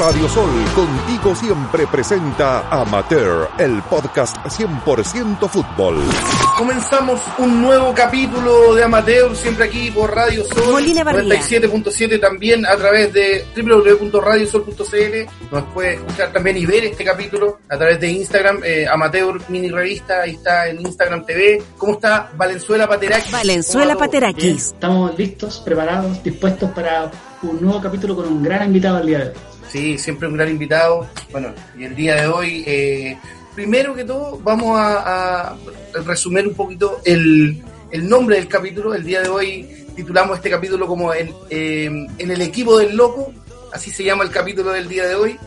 Radio Sol, contigo siempre presenta Amateur, el podcast 100% fútbol. Comenzamos un nuevo capítulo de Amateur, siempre aquí por Radio Sol. Molina Barría. 97.7 también a través de www.radiosol.cl. Nos puede escuchar también y ver este capítulo a través de Instagram, eh, Amateur Mini Revista, ahí está en Instagram TV. ¿Cómo está Valenzuela Paterakis? Valenzuela Paterakis. estamos listos, preparados, dispuestos para un nuevo capítulo con un gran invitado al día de hoy. Sí, siempre un gran invitado. Bueno, y el día de hoy, eh, primero que todo, vamos a, resumir un poquito el, el nombre del capítulo. El día de hoy titulamos este capítulo como en, eh, en el equipo del loco, así se llama el capítulo del día de hoy.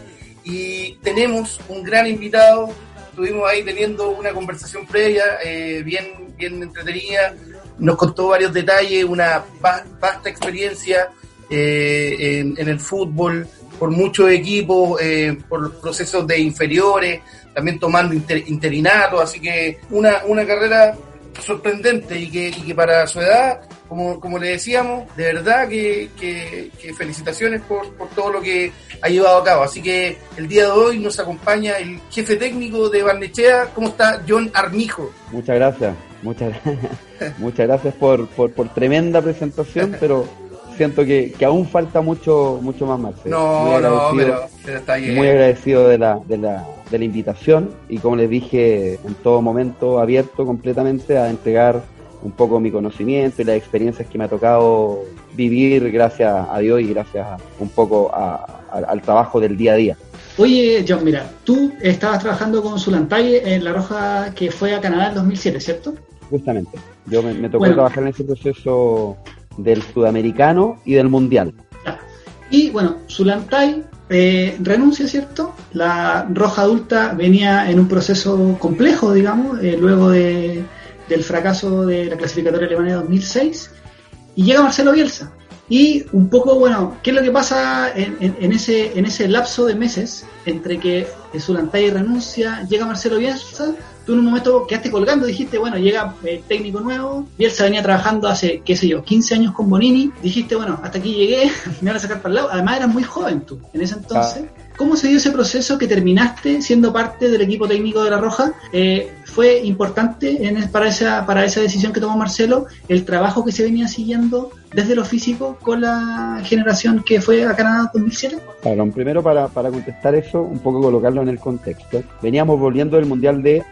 Y tenemos un gran invitado. Estuvimos ahí teniendo una conversación previa, eh, bien, bien entretenida. Nos contó varios detalles, una va- vasta experiencia eh, en el fútbol, por muchos equipos, eh, por procesos de inferiores, también tomando inter- interinato, así que una, una carrera sorprendente y que, y que para su edad, como, como le decíamos, de verdad que, que- que felicitaciones por, por todo lo que ha llevado a cabo. Así que el día de hoy nos acompaña el jefe técnico de Barnechea, ¿cómo está John Armijo? Muchas gracias, muchas, muchas gracias por, por, por tremenda presentación, pero siento que, que aún falta mucho, mucho más, Marcelo. Muy No, no, agradecido- pero, pero está bien. Muy agradecido de la, de, la, de la invitación y como les dije, en todo momento abierto completamente a entregar un poco mi conocimiento y las experiencias que me ha tocado vivir gracias a Dios y gracias a- un poco a- a- al trabajo del día a día. Oye, John, mira, tú estabas trabajando con Zulantaye en La Roja que fue a Canadá en 2007, ¿cierto? Justamente, yo me, me tocó Bueno. trabajar en ese proceso del sudamericano y del mundial. Y bueno, Zulantay eh, renuncia, ¿cierto? La Roja Adulta venía en un proceso complejo, digamos, eh, luego de- del fracaso de la clasificatoria alemana de 2006, y llega Marcelo Bielsa. Y un poco, bueno, ¿qué es lo que pasa en ese, en ese lapso de meses entre que Zulantay renuncia, llega Marcelo Bielsa? Tú en un momento quedaste colgando, dijiste, bueno, llega el técnico nuevo, Bielsa venía trabajando hace, qué sé yo, 15 años con Bonini, dijiste, bueno, hasta aquí llegué, me van a sacar para el lado, además eras muy joven tú, en ese entonces. ¿Cómo se dio ese proceso que terminaste siendo parte del equipo técnico de La Roja? Eh, ¿Fue importante en, para, esa, para esa decisión que tomó Marcelo el trabajo que se venía siguiendo desde lo físico con la generación que fue a Canadá 2007? Claro, primero para, para contestar eso, un poco colocarlo en el contexto. Veníamos volviendo del Mundial de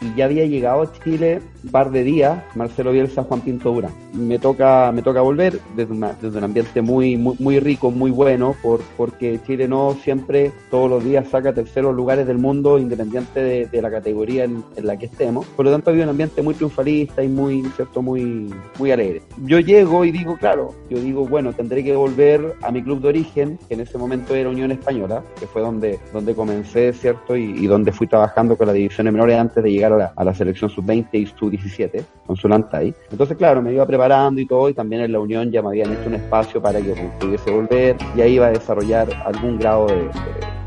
y ya había llegado a Chile un par de días Marcelo Bielsa, Juan Pinto Durán. Me toca, me toca volver desde, una- desde un ambiente muy, muy, muy rico, muy bueno, por, porque Chile no siempre, todos los días saca terceros lugares del mundo, independiente de, de la categoría en, en la que estemos. Por lo tanto había un ambiente muy triunfalista y muy, ¿cierto? muy, muy alegre. Yo llego y digo, claro, yo digo, bueno, tendré que volver a mi club de origen, que en ese momento era Unión Española, que fue donde, donde comencé, ¿cierto? Y, y donde fui trabajando con las divisiones menores antes de llegar a la, a la selección sub-20 y sub-17, con Zulantay. Entonces, claro, me iba preparando y todo, y también en la Unión ya me habían hecho un espacio para que pudiese volver, y ahí iba a desarrollar algún grado de-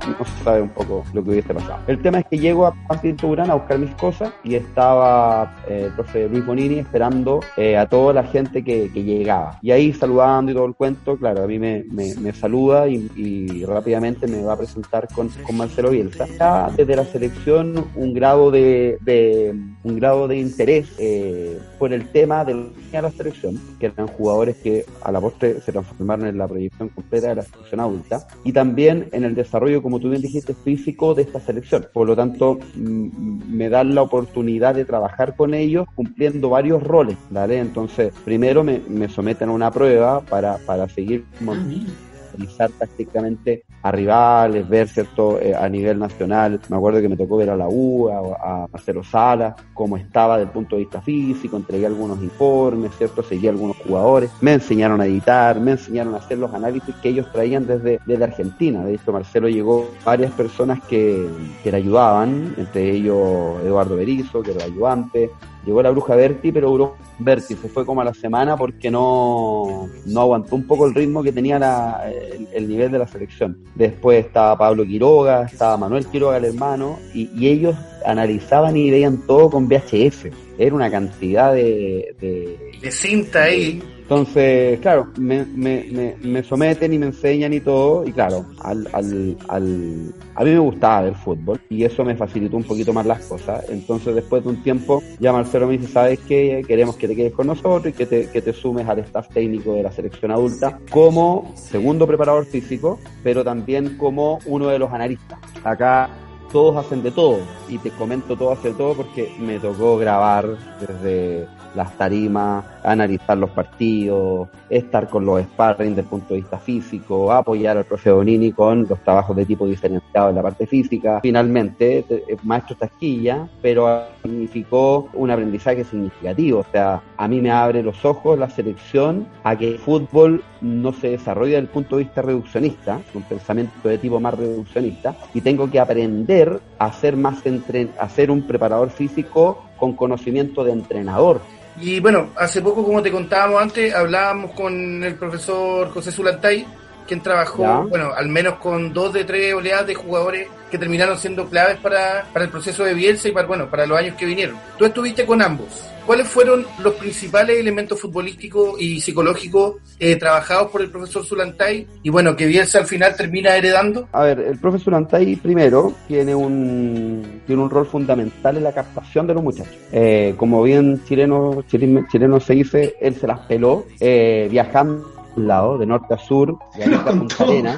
no se sabe un poco lo que hubiese pasado. El tema es que llego a Juan Pinto Durán a buscar mis cosas y estaba eh, el profe Luis Bonini esperando eh, a toda la gente que, que llegaba. Y ahí saludando y todo el cuento, claro, a mí me, me, me saluda y, y rápidamente me va a presentar con, con Marcelo Bielsa. Ya desde la selección un grado de, de- un grado de interés eh, por el tema de la selección, que eran jugadores que a la postre se transformaron en la proyección completa de la selección adulta, y también en el desarrollo, como tú bien dijiste, físico de esta selección. Por lo tanto, me dan la oportunidad de trabajar con ellos cumpliendo varios roles, ¿vale? Entonces, primero me, me someten a una prueba para, para seguir Ah. Analizar tácticamente a rivales, ver cierto Eh, a nivel nacional. Me acuerdo que me tocó ver a la U, a, Marcelo Sala, cómo estaba desde el punto de vista físico, entregué algunos informes, cierto, seguí a algunos jugadores, me enseñaron a editar, me enseñaron a hacer los análisis que ellos traían desde, desde Argentina. De hecho, Marcelo llegó varias personas que, que le ayudaban, entre ellos Eduardo Berizo, que era ayudante, llegó la bruja Berti, pero duró Berti, se fue como a la semana porque no, no aguantó un poco el ritmo que tenía la- el, el nivel de la selección. Después estaba Pablo Quiroga, estaba Manuel Quiroga, el hermano, y, y ellos analizaban y veían todo con VHS. Era una cantidad de, de- De cinta ahí. Entonces, claro, me, me, me, someten y me enseñan y todo, y claro, al, al, al, a mí me gustaba el fútbol y eso me facilitó un poquito más las cosas. Entonces, después de un tiempo, ya Marcelo me dice, ¿sabes qué? Queremos que te quedes con nosotros y que te, que te sumes al staff técnico de la selección adulta como segundo preparador físico, pero también como uno de los analistas. Acá todos hacen de todo y te comento todo hace todo porque me tocó grabar desde las tarimas, analizar los partidos, estar con los sparring desde punto de vista físico, apoyar al profe Bonini con los trabajos de tipo diferenciado en la parte física. Finalmente, eh, maestro Tasquilla, pero significó un aprendizaje significativo. O sea, a mí me abre los ojos la selección a que el fútbol no se desarrolla desde el punto de vista reduccionista, un pensamiento de tipo más reduccionista, y tengo que aprender a ser más entre, a ser un preparador físico con conocimiento de entrenador. Y bueno, hace poco, como te contábamos antes, hablábamos con el profesor José Zulantay, quien trabajó, bueno, al menos con dos de tres oleadas de jugadores que terminaron siendo claves para, para el proceso de Bielsa y para, bueno, para los años que vinieron. Tú estuviste con ambos. ¿Cuáles fueron los principales elementos futbolísticos y psicológicos eh, trabajados por el profesor Zulantay y bueno, que Bielsa al final termina heredando? A ver, el profesor Zulantay primero tiene un, tiene un rol fundamental en la captación de los muchachos. Eh, como bien chileno, chileno, se dice, él se las peló eh, viajando lado, de norte a sur, de Arica a Punta Arena,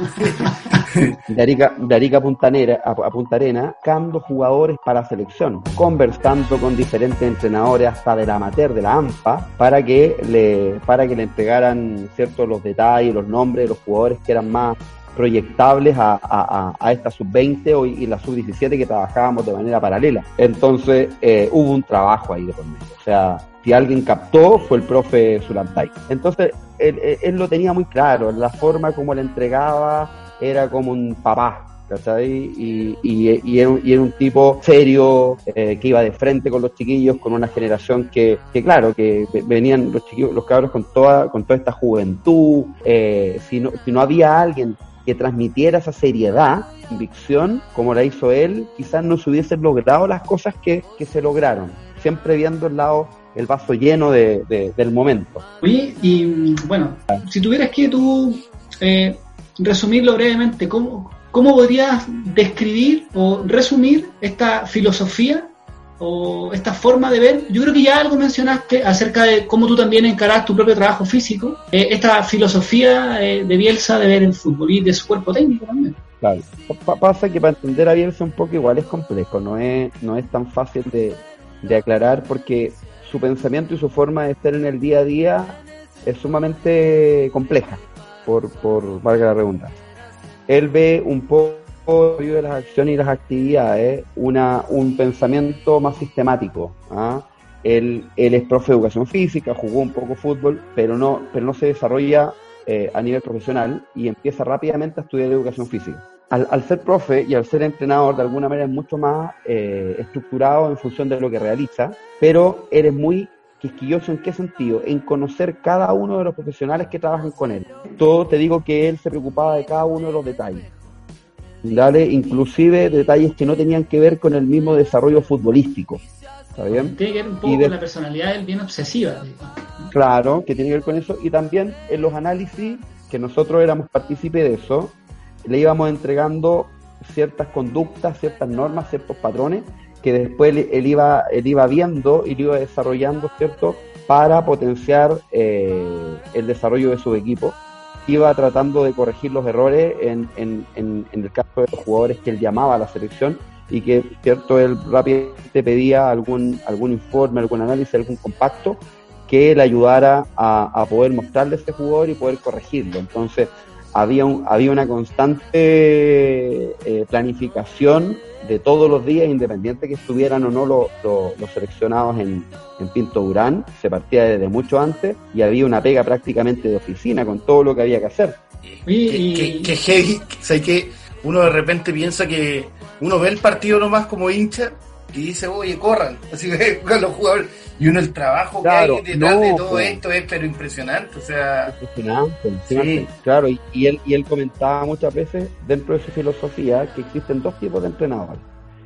de Arica, a, Punta Arena, cando jugadores para selección, conversando con diferentes entrenadores hasta de la amateur, de la AMPA, para que le, para que le entregaran ciertos los detalles, los nombres de los jugadores que eran más proyectables a, a, esta sub-20 y la sub-17 que trabajábamos de manera paralela. Entonces eh, hubo un trabajo ahí de por medio. O sea, si alguien captó fue el profe Zulantay. Entonces él, lo tenía muy claro, la forma como le entregaba era como un papá, ¿cachai? Y, y, era, un, tipo serio, eh, que iba de frente con los chiquillos, con una generación que, que claro, que venían los chiquillos, los cabros con toda, con toda esta juventud, eh, si, no, si no había alguien que transmitiera esa seriedad, convicción, como la hizo él, quizás no se hubiesen logrado las cosas que, que se lograron, siempre viendo el lado el vaso lleno de, del momento. Oye, y bueno, si tuvieras que tú eh, resumirlo brevemente, ¿cómo, ¿cómo podrías describir o resumir esta filosofía o esta forma de ver? Yo creo que ya algo mencionaste acerca de cómo tú también encarás tu propio trabajo físico, eh, esta filosofía eh, de Bielsa de ver el fútbol y de su cuerpo técnico también. Claro. pasa que para entender a Bielsa un poco igual es complejo, no es, no es tan fácil de, de aclarar porque su pensamiento y su forma de estar en el día a día es sumamente compleja, por, por valga la redundancia. Él ve un poco de las acciones y las actividades una, un pensamiento más sistemático. ¿ah? Él, él, es profe de educación física, jugó un poco fútbol, pero no, pero no se desarrolla eh, a nivel profesional y empieza rápidamente a estudiar educación física al, ser profe y al ser entrenador, de alguna manera es mucho más eh, estructurado en función de lo que realiza, pero eres muy quisquilloso en qué sentido, en conocer cada uno de los profesionales que trabajan con él. Todo te digo que él se preocupaba de cada uno de los detalles. Dale, inclusive detalles que no tenían que ver con el mismo desarrollo futbolístico. ¿Está bien? Tiene que ver un poco con la personalidad del bien obsesiva. Claro, que tiene que ver con eso. Y también en los análisis, que nosotros éramos partícipes de eso, le íbamos entregando ciertas conductas, ciertas normas, ciertos patrones que después él iba, él iba viendo y lo iba desarrollando, ¿cierto? Para potenciar eh, el desarrollo de su equipo. Iba tratando de corregir los errores en, en, en, el caso de los jugadores que él llamaba a la selección y que, ¿cierto? Él rápidamente pedía algún, algún informe, algún análisis, algún compacto que le ayudara a, a poder mostrarle a este jugador y poder corregirlo. Entonces, había, un, había una constante eh, planificación de todos los días, independiente que estuvieran o no los seleccionados en, Pinto Durán, se partía desde mucho antes y había una pega prácticamente de oficina con todo lo que había que hacer. Que, que, que uno de repente piensa que uno ve el partido nomás como hincha y dice, oye, corran, así que los jugadores y uno el trabajo que hay detrás de todo pues. esto es pero impresionante, o sea... Impresionante, claro, y, él, y él comentaba muchas veces dentro de su filosofía que existen dos tipos de entrenadores.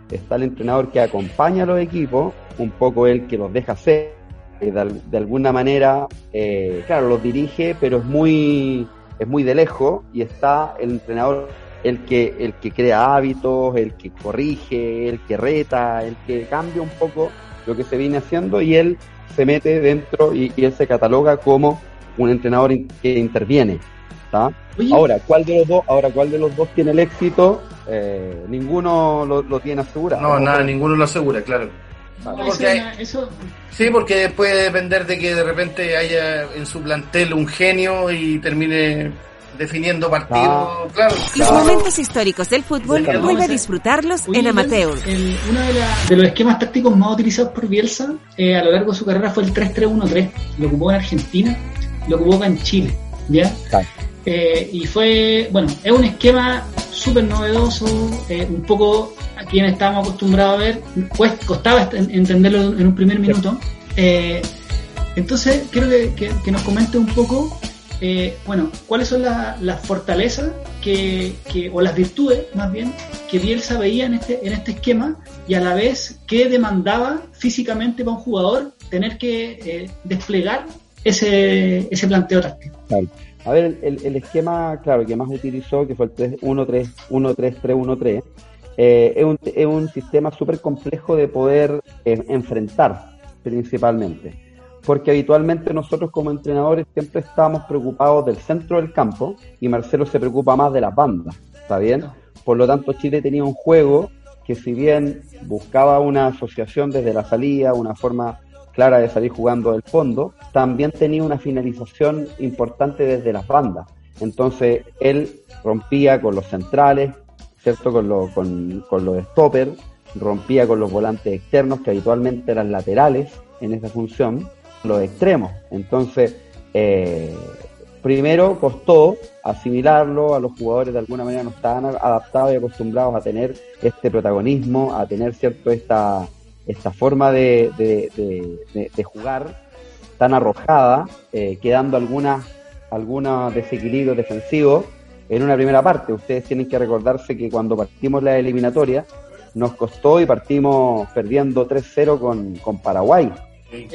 Está el entrenador que acompaña a los equipos, un poco el que los deja hacer, que de, alguna manera, eh, claro, los dirige, pero es muy, es muy de lejos y está el entrenador el que, el que crea hábitos, el que corrige, el que reta, el que cambia un poco lo que se viene haciendo y él se mete dentro y, él se cataloga como un entrenador que interviene. Ahora, ¿cuál de los dos, ahora cuál de los dos tiene el éxito? Eh, ninguno lo, tiene asegurado. No, nada, ninguno lo asegura, claro. Sí, porque puede depender de que de repente haya en su plantel un genio y termine definiendo partidos. claro, Los momentos históricos del fútbol vuelve a disfrutarlos en amateur. uno de, los esquemas tácticos más utilizados por Bielsa eh, a lo largo de su carrera fue el 3-3-1-3. Lo ocupó en Argentina, lo ocupó en Chile. ¿ya? Eh, y fue, bueno, es un esquema súper novedoso, eh, un poco a quien estábamos acostumbrados a ver, pues costaba entenderlo en un primer minuto. Eh, entonces, quiero que, nos comente un poco, bueno, cuáles son las fortalezas que, o las virtudes, más bien, que Bielsa veía en este, en este esquema y a la vez qué demandaba físicamente para un jugador tener que desplegar ese, ese planteo táctico. A ver, el, esquema, claro, que más utilizó, que fue el 1-3-1-3-3-1-3, eh, es, un, es un sistema súper complejo de poder eh, enfrentar, principalmente. Porque habitualmente nosotros como entrenadores siempre estamos preocupados del centro del campo y Marcelo se preocupa más de las bandas, ¿está bien? Por lo tanto, Chile tenía un juego que si bien buscaba una asociación desde la salida, una forma clara de salir jugando del fondo, también tenía una finalización importante desde las bandas. Entonces él rompía con los centrales, ¿cierto? Con, con, con los stoppers, rompía con los volantes externos que habitualmente eran laterales en esa función, los extremos. Entonces, eh, primero costó asimilarlo, a los jugadores de alguna manera no estaban adaptados y acostumbrados a tener este protagonismo, a tener cierto esta esta forma de, de, jugar tan arrojada, eh, quedando algunas algunos desequilibrios defensivos en una primera parte. Ustedes tienen que recordarse que cuando partimos la eliminatoria nos costó y partimos perdiendo 3-0 con, con Paraguay,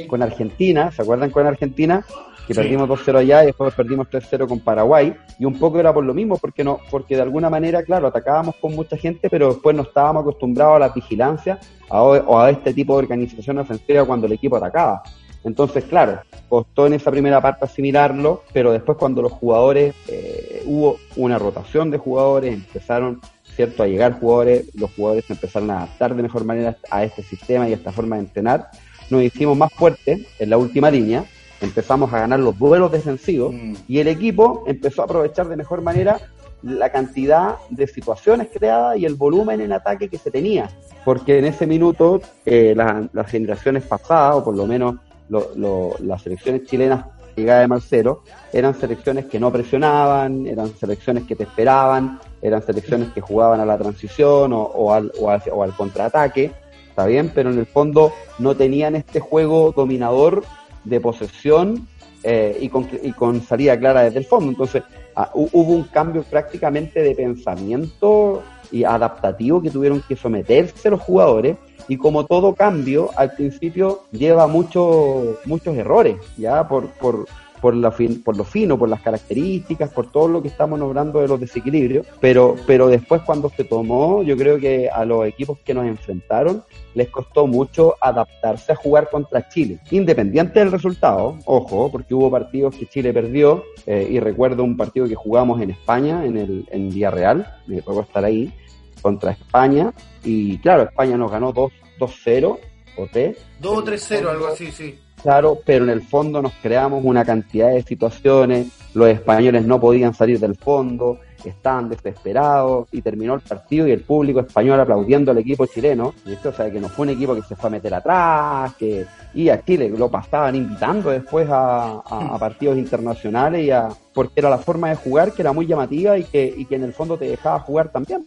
con Argentina, ¿se acuerdan con Argentina? que perdimos 2-0 allá y después perdimos 3-0 con Paraguay, y un poco era por lo mismo, porque no, porque de alguna manera, claro, atacábamos con mucha gente, pero después no estábamos acostumbrados a la vigilancia o a este tipo de organización ofensiva cuando el equipo atacaba. Entonces, claro, costó en esa primera parte asimilarlo, pero después cuando los jugadores, eh, hubo una rotación de jugadores, empezaron, ¿cierto?, a llegar jugadores, los jugadores empezaron a adaptar de mejor manera a este sistema y a esta forma de entrenar, nos hicimos más fuertes en la última línea, empezamos a ganar los duelos defensivos mm. y el equipo empezó a aprovechar de mejor manera la cantidad de situaciones creadas y el volumen en ataque que se tenía. Porque en ese minuto eh, las generaciones pasadas, o por lo menos las selecciones chilenas llegada de Marcelo, eran selecciones que no presionaban, eran selecciones que te esperaban, eran selecciones que jugaban a la transición o, al, o al contraataque, está bien, pero en el fondo no tenían este juego dominador de posesión eh, y, con, y, con, salida clara desde el fondo. Entonces, ah, hubo un cambio prácticamente de pensamiento y adaptativo que tuvieron que someterse los jugadores y como todo cambio al principio lleva muchos muchos errores ya por, por por, la por lo fino, por las características, por todo lo que estamos nombrando de los desequilibrios, pero, pero después cuando se tomó, yo creo que a los equipos que nos enfrentaron les costó mucho adaptarse a jugar contra Chile, independiente del resultado, ojo, porque hubo partidos que Chile perdió, eh, y recuerdo un partido que jugamos en España, en el en Real, me tocó estar ahí, contra España, y claro, España nos ganó 2-0 o 3. 2 3-0, algo así, sí claro, pero en el fondo nos creamos una cantidad de situaciones, los españoles no podían salir del fondo, estaban desesperados y terminó el partido y el público español aplaudiendo al equipo chileno, o sea que no fue un equipo que se fue a meter atrás, que y a Chile lo pasaban invitando después a, partidos internacionales y a, porque era la forma de jugar que era muy llamativa y que, y que en el fondo te dejaba jugar también.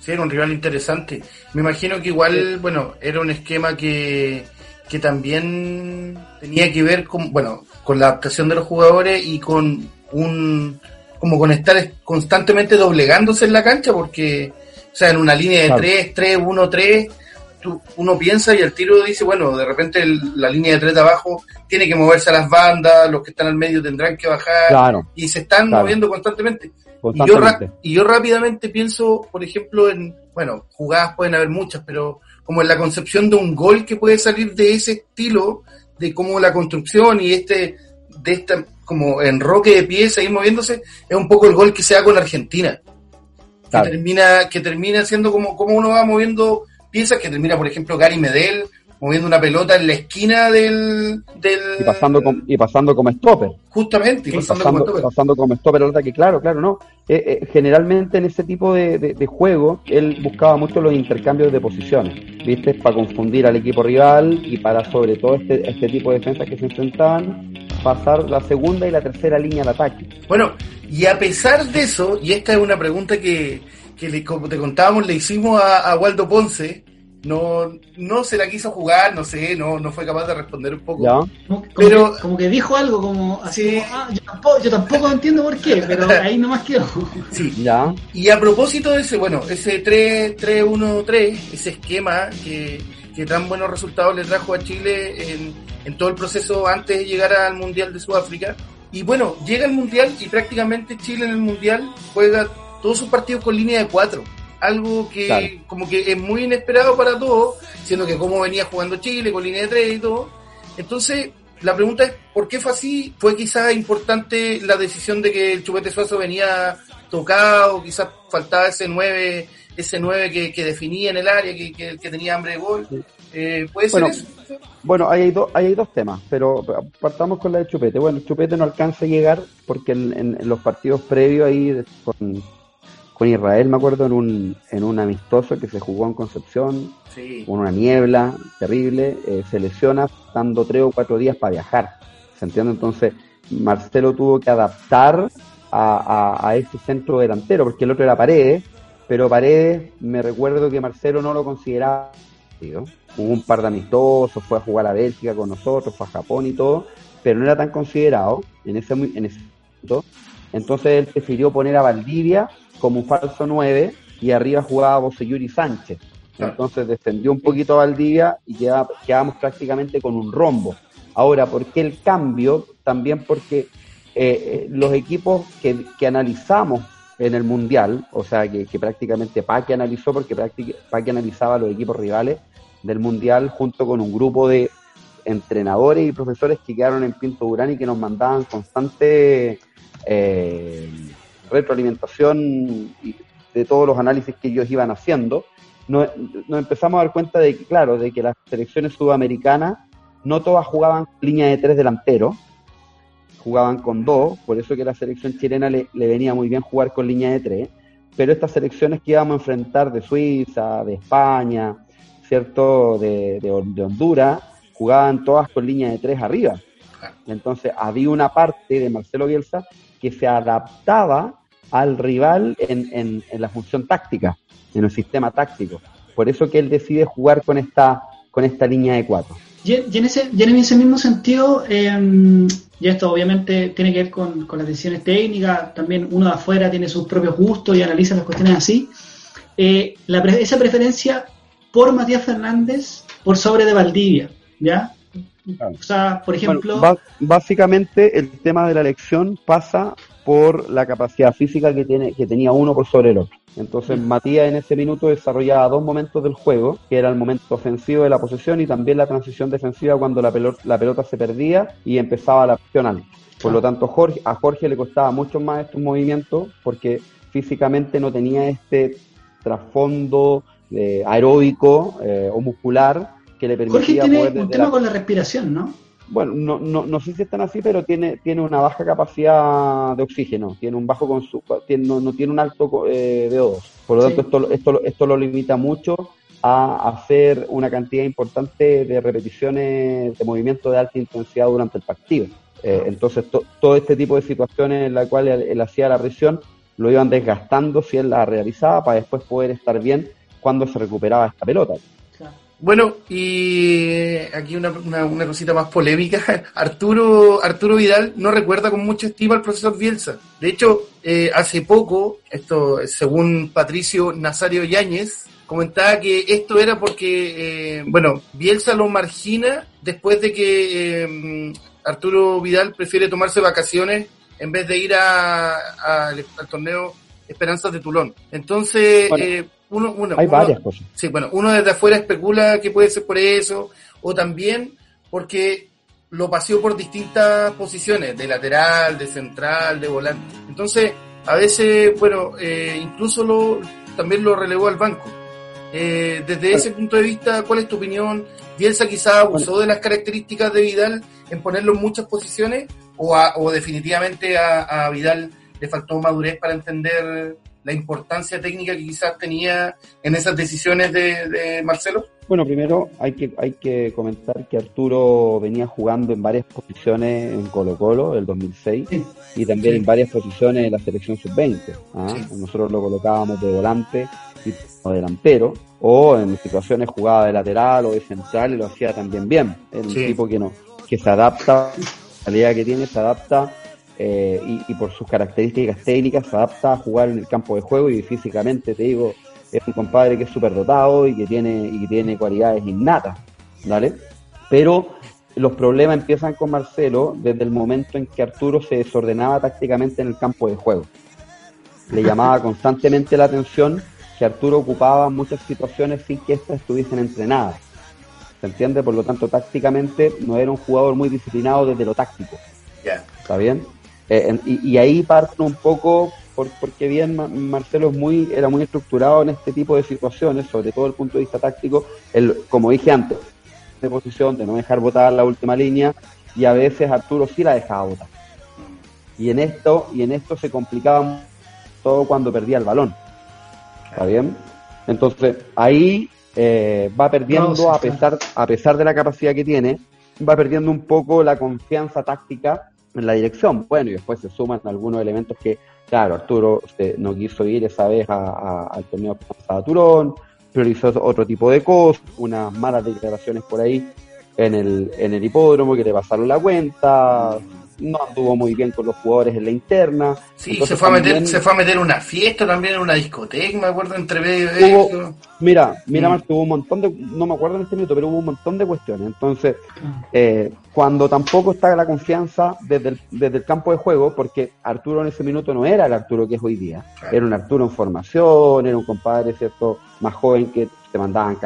Sí, era un rival interesante. Me imagino que igual, bueno, era un esquema que que también tenía que ver con, bueno, con la adaptación de los jugadores y con un, como con estar constantemente doblegándose en la cancha, porque, o sea, en una línea de 3, 3, 1, 3, tú, uno piensa y el tiro dice, bueno, de repente la línea de tres de abajo tiene que moverse a las bandas, los que están al medio tendrán que bajar y se están moviendo constantemente. Y, yo y yo rápidamente pienso, por ejemplo, en, bueno, jugadas pueden haber muchas, pero como en la concepción de un gol que puede salir de ese estilo, de cómo la construcción y este, de esta como enroque de pies, ir moviéndose, es un poco el gol que se da con Argentina. Que termina, que termina siendo como, como uno va moviendo piezas, que termina, por ejemplo, Gary Medel, moviendo una pelota en la esquina del... del... Y, pasando con, y pasando como stopper. Justamente, y pasando, como stopper. Pasando como stopper, verdad que claro, claro, no. Eh, eh, generalmente en ese tipo de, de, juego, él buscaba mucho los intercambios de posiciones, ¿viste? Para confundir al equipo rival y para sobre todo este, este tipo de defensas que se enfrentaban, pasar la segunda y la tercera línea de ataque. Bueno, y a pesar de eso, y esta es una pregunta que, que como te contábamos, le hicimos a, a Waldo Ponce, no, no se la quiso jugar, no sé, no, no fue capaz de responder un poco. Como, pero, que, como que dijo algo como así, ah, yo, tampoco, yo tampoco entiendo por qué, pero ahí nomás quedó. Sí, ya. Y a propósito de ese, bueno, ese 3-3-1-3, ese esquema que, que tan buenos resultados le trajo a Chile en, en todo el proceso antes de llegar al Mundial de Sudáfrica. Y bueno, llega el Mundial y prácticamente Chile en el Mundial juega todos sus partidos con línea de cuatro algo que como que es muy inesperado para todos, siendo que como venía jugando Chile con línea de tres y todo. Entonces, la pregunta es, ¿por qué fue así? ¿Fue quizás importante la decisión de que el Chupete Suazo venía tocado, quizás faltaba ese 9, ese 9 que, definía en el área, que, que, tenía hambre de gol? Eh, ¿Puede ser eso? Bueno, hay, dos hay dos temas, pero partamos con la de Chupete. Bueno, Chupete no alcanza a llegar porque en, los partidos previos ahí con con Israel, me acuerdo, en un, en un amistoso que se jugó en Concepción, con una niebla terrible, eh, se lesiona dando tres o cuatro días para viajar. ¿Se entiende? Entonces, Marcelo tuvo que adaptar a, a, ese centro delantero, porque el otro era Paredes, pero Paredes, me recuerdo que Marcelo no lo consideraba. Hubo un par de amistosos, fue a jugar a Bélgica con nosotros, fue a Japón y todo, pero no era tan considerado en ese, en ese momento. Entonces él prefirió poner a Valdivia como un falso 9 y arriba jugaba Yuri Sánchez. Entonces descendió un poquito a Valdivia y quedábamos prácticamente con un rombo. Ahora, ¿por qué el cambio? También porque eh, eh, los equipos que, analizamos en el Mundial, o sea, que, prácticamente Paque analizó, porque Paque analizaba los equipos rivales del Mundial junto con un grupo de entrenadores y profesores que quedaron en Pinto Durán y que nos mandaban constante eh, retroalimentación de todos los análisis que ellos iban haciendo, nos, empezamos a dar cuenta de que, claro, de que las selecciones sudamericanas no todas jugaban línea de tres delanteros, jugaban con dos, por eso que la selección chilena le, venía muy bien jugar con línea de tres, pero estas selecciones que íbamos a enfrentar de Suiza, de España, ¿cierto? De, de, de Honduras, jugaban todas con línea de tres arriba. Entonces había una parte de Marcelo Bielsa que se adaptaba al rival en, en, la función táctica, en el sistema táctico. Por eso que él decide jugar con esta, con esta línea de cuatro. Y, en, ese, y en ese mismo sentido, eh, y esto obviamente tiene que ver con, las decisiones técnicas, también uno de afuera tiene sus propios gustos y analiza las cuestiones así. Eh, esa preferencia por Matías Fernández por sobre de Valdivia, ¿ya? O sea, por ejemplo... básicamente el tema de la elección pasa por la capacidad física que, tiene, que tenía uno por sobre el otro. Entonces Matías en ese minuto desarrollaba dos momentos del juego, que era el momento ofensivo de la posesión y también la transición defensiva cuando la pelota, la pelota se perdía y empezaba la acción Por lo tanto, Jorge, a Jorge le costaba mucho más estos movimientos porque físicamente no tenía este trasfondo eh, aeróbico eh, o muscular que le permitía Jorge tiene un tema con la respiración, ¿no? Bueno, no, no, no sé si están así, pero tiene, tiene una baja capacidad de oxígeno, tiene un bajo con tiene, no, no, tiene un alto eh, de O2. Por lo tanto, esto, esto, esto lo limita mucho a hacer una cantidad importante de repeticiones de movimiento de alta intensidad durante el partido. Eh, entonces, todo este tipo de situaciones en las cuales él, él hacía la presión lo iban desgastando si él la realizaba para después poder estar bien cuando se recuperaba esta pelota. Bueno, y aquí una, una, cosita más polémica. Arturo, Arturo Vidal no recuerda con mucha estima al profesor Bielsa. De hecho, eh, hace poco, esto según Patricio Nazario Yáñez, comentaba que esto era porque, eh, bueno, Bielsa lo margina después de que eh, Arturo Vidal prefiere tomarse vacaciones en vez de ir a, al torneo Esperanzas de Tulón. Entonces, eh, uno, uno, hay varias cosas. Sí, bueno, uno desde afuera especula que puede ser por eso, o también porque lo paseó por distintas posiciones, de lateral, de central, de volante. Entonces, a veces, bueno, eh, incluso lo, también lo relevó al banco. Eh, desde ese punto de vista, ¿cuál es tu opinión? ¿Bielsa quizá abusó de las características de Vidal en ponerlo en muchas posiciones o, o definitivamente a, Vidal le faltó madurez para entender la importancia técnica que quizás tenía en esas decisiones de, Marcelo? Bueno, primero hay que, hay que comentar que Arturo venía jugando en varias posiciones en Colo Colo el 2006 y también en varias posiciones en la selección sub-20. ¿ah? Nosotros lo colocábamos de volante y delantero o en situaciones jugaba de lateral o de central y lo hacía también bien. Es un tipo que no que se adapta, la calidad que tiene se adapta eh, y, por sus características técnicas se adapta a jugar en el campo de juego y físicamente, te digo, es un compadre que es súper dotado y que tiene, y que tiene cualidades innatas, ¿vale? Pero los problemas empiezan con Marcelo desde el momento en que Arturo se desordenaba tácticamente en el campo de juego. Le llamaba constantemente la atención que Arturo ocupaba muchas situaciones sin que éstas estuviesen entrenadas. ¿Se entiende? Por lo tanto, tácticamente no era un jugador muy disciplinado desde lo táctico. ¿Está bien? Eh, y, ahí parte un poco porque bien Marcelo es muy, era muy estructurado en este tipo de situaciones, sobre todo desde el punto de vista táctico, el, como dije antes, de posición, de no dejar votar la última línea, y a veces Arturo sí la dejaba votar. Y en esto, y en esto se complicaba todo cuando perdía el balón. ¿Está bien? Entonces, ahí eh, va perdiendo, a pesar, a pesar de la capacidad que tiene, va perdiendo un poco la confianza táctica en la dirección. Bueno, y después se suman algunos elementos que, claro, Arturo este, no quiso ir esa vez al torneo de Turón, priorizó otro tipo de cosas, unas malas declaraciones por ahí en el, en el hipódromo que le pasaron la cuenta, no anduvo muy bien con los jugadores en la interna. Sí, se fue, a meter, se fue a meter una fiesta también en una discoteca, me acuerdo, entre medio Mira, mira, mm. tuvo un montón de, no me acuerdo en este minuto, pero hubo un montón de cuestiones. Entonces, eh, cuando tampoco está la confianza desde el, desde el campo de juego, porque Arturo en ese minuto no era el Arturo que es hoy día, era un Arturo en formación, era un compadre, ¿cierto?, más joven que te mandaban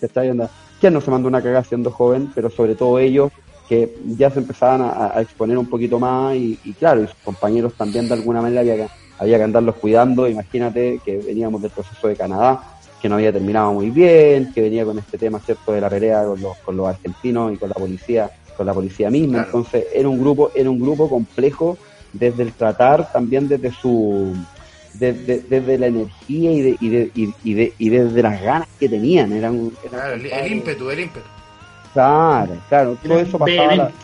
está viendo. ¿Quién no se mandó una cagada siendo joven? Pero sobre todo ellos que ya se empezaban a, exponer un poquito más y, claro, y sus compañeros también de alguna manera había que, había que andarlos cuidando. Imagínate que veníamos del proceso de Canadá, que no había terminado muy bien, que venía con este tema cierto de la pelea con los, con los argentinos y con la policía, con la policía misma. Entonces era un grupo, era un grupo complejo desde el tratar, también desde su desde, la energía y, de, y, de, y, de, y desde las ganas que tenían. Eran, el ímpetu, el ímpetu. Claro, claro, todo eso pasaba. La,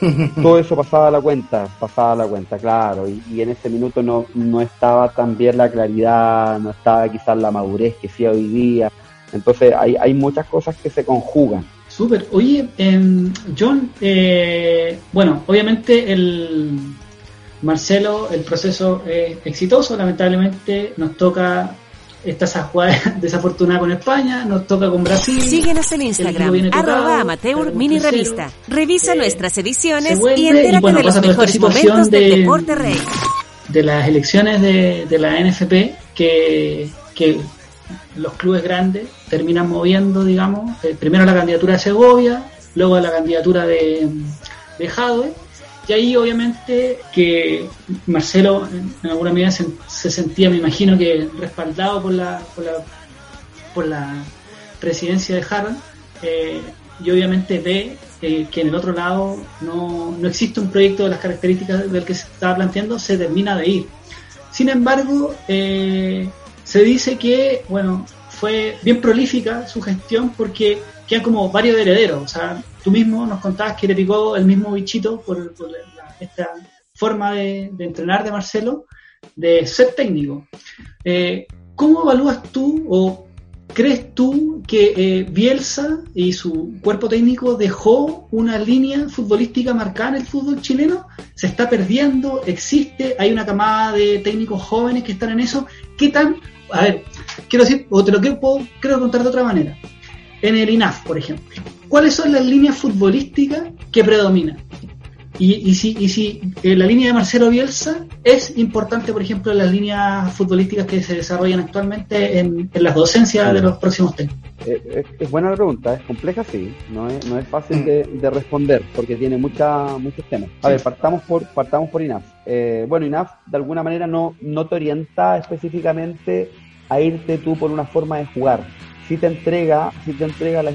todo eso pasaba a la cuenta, pasaba a la cuenta, claro, y, en ese minuto no, no estaba también la claridad, no estaba quizás la madurez que sí hoy día. Entonces hay, hay muchas cosas que se conjugan. Súper. Oye, em, John, eh, bueno, obviamente el Marcelo, el proceso es exitoso, lamentablemente nos toca esta jugada desafortunada con España, nos toca con Brasil. Síguenos en Instagram, arroba amateur mini revista. Revisa eh, nuestras ediciones y entérate de los mejores momentos del deporte rey. De las elecciones de, de la NFP que, que los clubes grandes terminan moviendo, digamos, eh, primero la candidatura de Segovia, luego la candidatura de, de Jadwe, y ahí obviamente que Marcelo en alguna medida se, sentía, me imagino que respaldado por la, por la, por la presidencia de Harvard eh, y obviamente ve eh, que en el otro lado no, no existe un proyecto de las características del que se estaba planteando, se termina de ir. Sin embargo, eh, se dice que, bueno, fue bien prolífica su gestión porque quedan como varios herederos. Tú mismo nos contabas que le picó el mismo bichito por, esta forma de, entrenar de Marcelo, de ser técnico. Eh, ¿Cómo evalúas tú o crees tú que eh, Bielsa y su cuerpo técnico dejó una línea futbolística marcada en el fútbol chileno? ¿Se está perdiendo? ¿Existe? ¿Hay una camada de técnicos jóvenes que están en eso? ¿Qué tan... A ver, quiero decir, o te lo quiero, puedo, creo contar de otra manera. En el INAF, por ejemplo, ¿cuáles son las líneas futbolísticas que predominan? Y, si, y si eh, la línea de Marcelo Bielsa es importante, por ejemplo, en las líneas futbolísticas que se desarrollan actualmente en, las docencias de los próximos técnicos. Eh, es, buena la pregunta, es compleja, sí, no es, no es fácil de, responder porque tiene mucha, muchos temas. A ver, partamos por, partamos por INAF. Eh, bueno, INAF de alguna manera no, no te orienta específicamente a irte tú por una forma de jugar si te entrega, si te entrega la,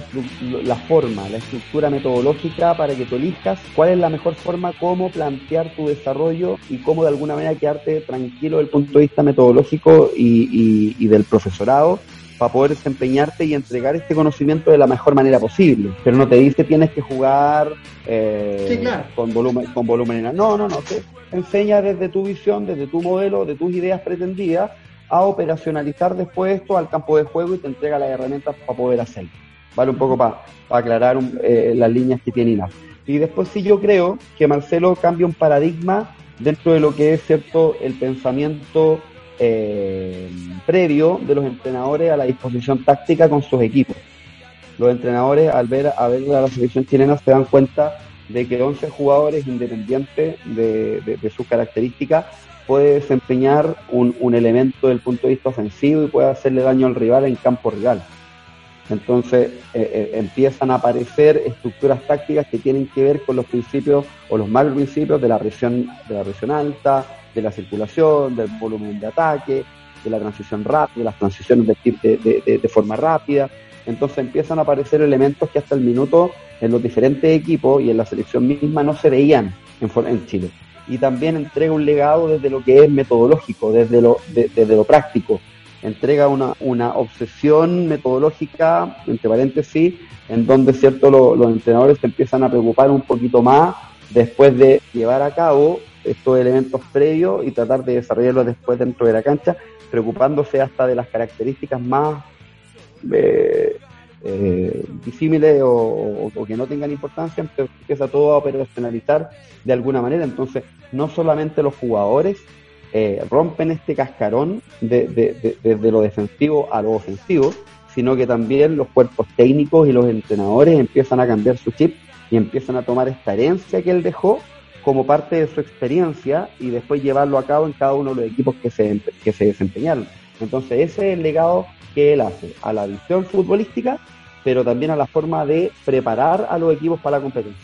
la, forma, la estructura metodológica para que tú elijas cuál es la mejor forma, cómo plantear tu desarrollo y cómo de alguna manera quedarte tranquilo desde el punto de vista metodológico y, y, del profesorado para poder desempeñarte y entregar este conocimiento de la mejor manera posible. Pero no te dice tienes que jugar eh, con volumen, con volumen. No, no, no. Te enseña desde tu visión, desde tu modelo, de tus ideas pretendidas a operacionalizar después esto al campo de juego y te entrega las herramientas para poder hacerlo. Vale un poco para aclarar eh, las líneas que tiene INAF. Y después sí yo creo que Marcelo cambia un paradigma dentro de lo que es cierto el pensamiento eh, previo de los entrenadores a la disposición táctica con sus equipos. Los entrenadores al ver a ver a la selección chilena se dan cuenta de que 11 jugadores independientes de, de sus características puede desempeñar un, un, elemento del punto de vista ofensivo y puede hacerle daño al rival en campo real. Entonces eh, eh, empiezan a aparecer estructuras tácticas que tienen que ver con los principios o los malos principios de la presión, de la presión alta, de la circulación, del volumen de ataque, de la transición rápida, de las transiciones de, de, de, forma rápida. Entonces empiezan a aparecer elementos que hasta el minuto en los diferentes equipos y en la selección misma no se veían en, en Chile y también entrega un legado desde lo que es metodológico, desde lo, desde lo práctico. Entrega una, una obsesión metodológica, entre paréntesis, en donde cierto los entrenadores se empiezan a preocupar un poquito más después de llevar a cabo estos elementos previos y tratar de desarrollarlos después dentro de la cancha, preocupándose hasta de las características más eh, eh, disímiles o, que no tengan importancia, empieza todo a operacionalizar de alguna manera. Entonces, no solamente los jugadores eh, rompen este cascarón desde de, lo defensivo a lo ofensivo, sino que también los cuerpos técnicos y los entrenadores empiezan a cambiar su chip y empiezan a tomar esta herencia que él dejó como parte de su experiencia y después llevarlo a cabo en cada uno de los equipos que se, que se desempeñaron. Entonces ese es el legado que él hace a la visión futbolística, pero también a la forma de preparar a los equipos para la competencia.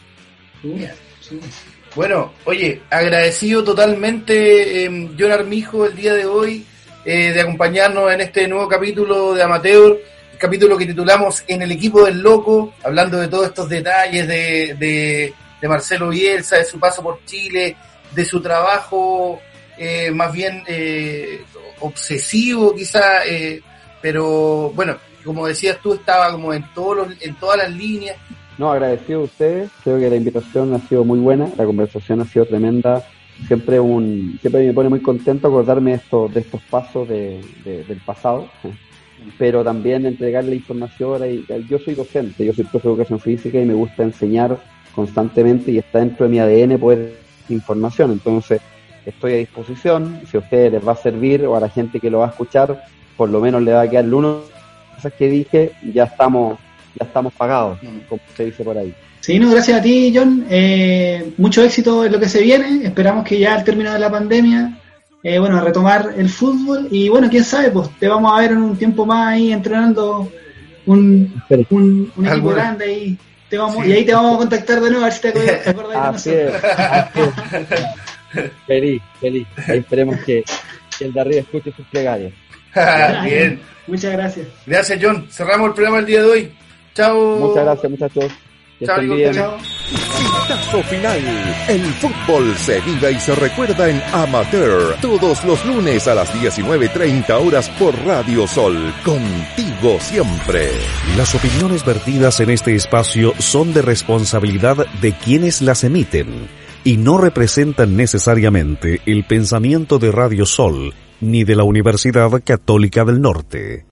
Bueno, oye, agradecido totalmente, eh, John Armijo, el día de hoy, eh, de acompañarnos en este nuevo capítulo de Amateur, el capítulo que titulamos En el equipo del loco, hablando de todos estos detalles de, de, de Marcelo Bielsa, de su paso por Chile, de su trabajo eh, más bien eh, obsesivo quizá, eh, pero bueno, como decías tú, estaba como en, todos en todas las líneas. No, agradecido a ustedes, creo que la invitación ha sido muy buena, la conversación ha sido tremenda, siempre un siempre me pone muy contento acordarme de estos, pasos de, del pasado, pero también entregarle información. Y, yo soy docente, yo soy profesor de educación física y me gusta enseñar constantemente y está dentro de mi ADN poder información, entonces estoy a disposición, si a ustedes les va a servir o a la gente que lo va a escuchar, por lo menos le va a quedar el uno cosas que dije, ya estamos, ya estamos pagados, mm. como se dice por ahí. Sí, no, gracias a ti, John. Eh, mucho éxito en lo que se viene. Esperamos que ya al término de la pandemia, eh, bueno, retomar el fútbol. Y bueno, quién sabe, pues te vamos a ver en un tiempo más ahí entrenando un, un, equipo grande y, te vamos, y ahí te vamos a contactar de nuevo a ver si te acuerdas, de nosotros. feliz, feliz. Ahí esperemos que, que el de arriba escuche sus plegarias. Bien. Muchas gracias. Gracias, John. Cerramos el programa el día de hoy. Chao. Muchas gracias, muchachos. Chao, chao. Pitazo final. El fútbol se vive y se recuerda en Amateur. Todos los lunes a las 19.30 horas por Radio Sol. Contigo siempre. Las opiniones vertidas en este espacio son de responsabilidad de quienes las emiten y no representan necesariamente el pensamiento de Radio Sol ni de la Universidad Católica del Norte.